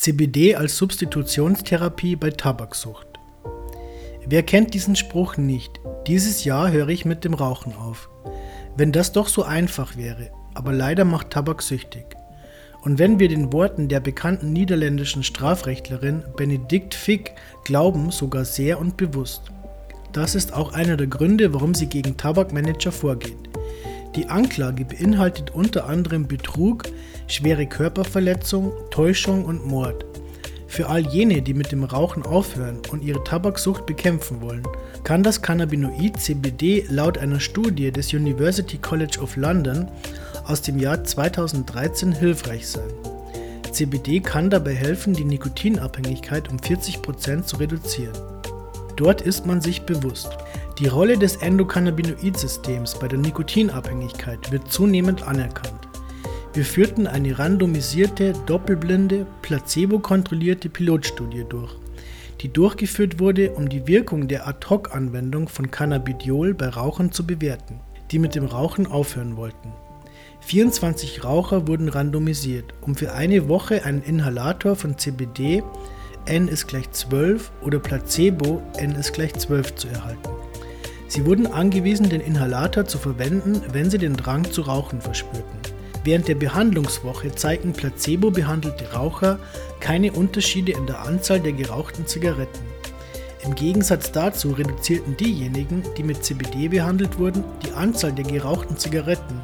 CBD als Substitutionstherapie bei Tabaksucht. Wer kennt diesen Spruch nicht? Dieses Jahr höre ich mit dem Rauchen auf. Wenn das doch so einfach wäre, aber leider macht Tabak süchtig. Und wenn wir den Worten der bekannten niederländischen Strafrechtlerin Benedikt Fick glauben, sogar sehr und bewusst. Das ist auch einer der Gründe, warum sie gegen Tabakmanager vorgeht. Die Anklage beinhaltet unter anderem Betrug, schwere Körperverletzung, Täuschung und Mord. Für all jene, die mit dem Rauchen aufhören und ihre Tabaksucht bekämpfen wollen, kann das Cannabinoid CBD laut einer Studie des University College of London aus dem Jahr 2013 hilfreich sein. CBD kann dabei helfen, die Nikotinabhängigkeit um 40% zu reduzieren. Dort ist man sich bewusst. Die Rolle des Endokannabinoid-Systems bei der Nikotinabhängigkeit wird zunehmend anerkannt. Wir führten eine randomisierte, doppelblinde, placebo-kontrollierte Pilotstudie durch, die durchgeführt wurde, um die Wirkung der Ad-Hoc-Anwendung von Cannabidiol bei Rauchern zu bewerten, die mit dem Rauchen aufhören wollten. 24 Raucher wurden randomisiert, um für eine Woche einen Inhalator von CBD n ist gleich 12 oder Placebo n ist gleich 12 zu erhalten. Sie wurden angewiesen, den Inhalator zu verwenden, wenn sie den Drang zu rauchen verspürten. Während der Behandlungswoche zeigten placebo-behandelte Raucher keine Unterschiede in der Anzahl der gerauchten Zigaretten. Im Gegensatz dazu reduzierten diejenigen, die mit CBD behandelt wurden, die Anzahl der gerauchten Zigaretten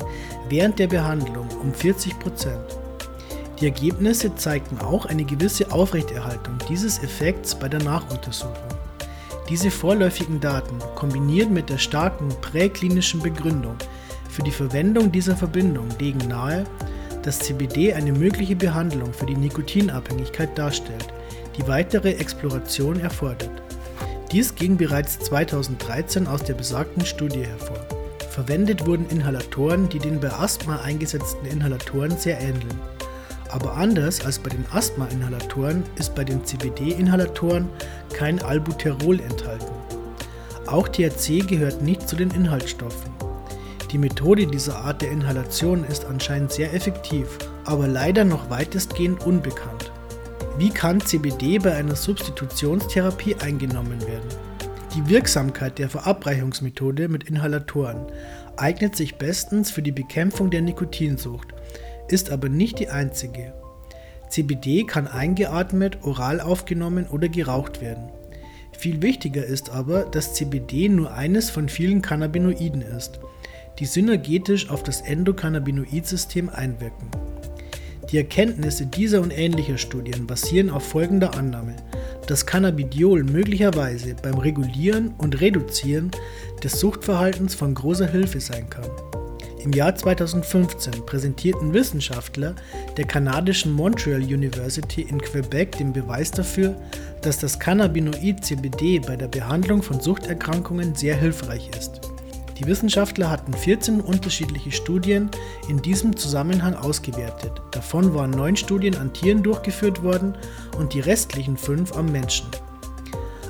während der Behandlung um 40 Prozent. Die Ergebnisse zeigten auch eine gewisse Aufrechterhaltung dieses Effekts bei der Nachuntersuchung. Diese vorläufigen Daten, kombiniert mit der starken präklinischen Begründung für die Verwendung dieser Verbindung, legen nahe, dass CBD eine mögliche Behandlung für die Nikotinabhängigkeit darstellt, die weitere Exploration erfordert. Dies ging bereits 2013 aus der besagten Studie hervor. Verwendet wurden Inhalatoren, die den bei Asthma eingesetzten Inhalatoren sehr ähneln. Aber anders als bei den Asthma-Inhalatoren ist bei den CBD-Inhalatoren kein Albuterol enthalten. Auch THC gehört nicht zu den Inhaltsstoffen. Die Methode dieser Art der Inhalation ist anscheinend sehr effektiv, aber leider noch weitestgehend unbekannt. Wie kann CBD bei einer Substitutionstherapie eingenommen werden? Die Wirksamkeit der Verabreichungsmethode mit Inhalatoren eignet sich bestens für die Bekämpfung der Nikotinsucht ist aber nicht die einzige. CBD kann eingeatmet, oral aufgenommen oder geraucht werden. Viel wichtiger ist aber, dass CBD nur eines von vielen Cannabinoiden ist, die synergetisch auf das Endokannabinoid-System einwirken. Die Erkenntnisse dieser und ähnlicher Studien basieren auf folgender Annahme, dass Cannabidiol möglicherweise beim Regulieren und Reduzieren des Suchtverhaltens von großer Hilfe sein kann. Im Jahr 2015 präsentierten Wissenschaftler der kanadischen Montreal University in Quebec den Beweis dafür, dass das Cannabinoid CBD bei der Behandlung von Suchterkrankungen sehr hilfreich ist. Die Wissenschaftler hatten 14 unterschiedliche Studien in diesem Zusammenhang ausgewertet. Davon waren neun Studien an Tieren durchgeführt worden und die restlichen fünf am Menschen.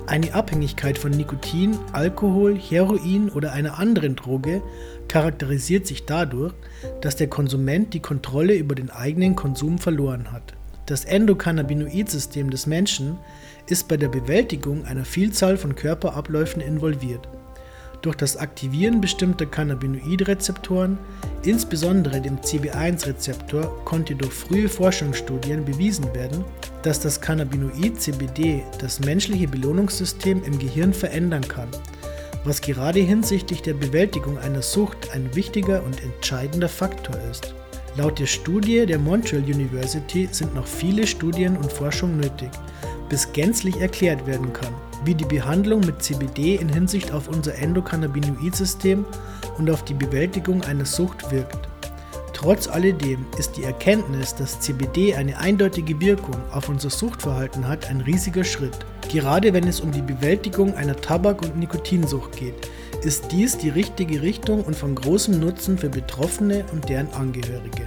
Eine Abhängigkeit von Nikotin, Alkohol, Heroin oder einer anderen Droge charakterisiert sich dadurch, dass der Konsument die Kontrolle über den eigenen Konsum verloren hat. Das Endokannabinoid-System des Menschen ist bei der Bewältigung einer Vielzahl von Körperabläufen involviert. Durch das Aktivieren bestimmter Cannabinoidrezeptoren, insbesondere dem CB1-Rezeptor, konnte durch frühe Forschungsstudien bewiesen werden, dass das Cannabinoid CBD das menschliche Belohnungssystem im Gehirn verändern kann, was gerade hinsichtlich der Bewältigung einer Sucht ein wichtiger und entscheidender Faktor ist. Laut der Studie der Montreal University sind noch viele Studien und Forschung nötig, bis gänzlich erklärt werden kann, wie die Behandlung mit CBD in Hinsicht auf unser Endokannabinoid-System und auf die Bewältigung einer Sucht wirkt. Trotz alledem ist die Erkenntnis, dass CBD eine eindeutige Wirkung auf unser Suchtverhalten hat, ein riesiger Schritt. Gerade wenn es um die Bewältigung einer Tabak- und Nikotinsucht geht, ist dies die richtige Richtung und von großem Nutzen für Betroffene und deren Angehörige.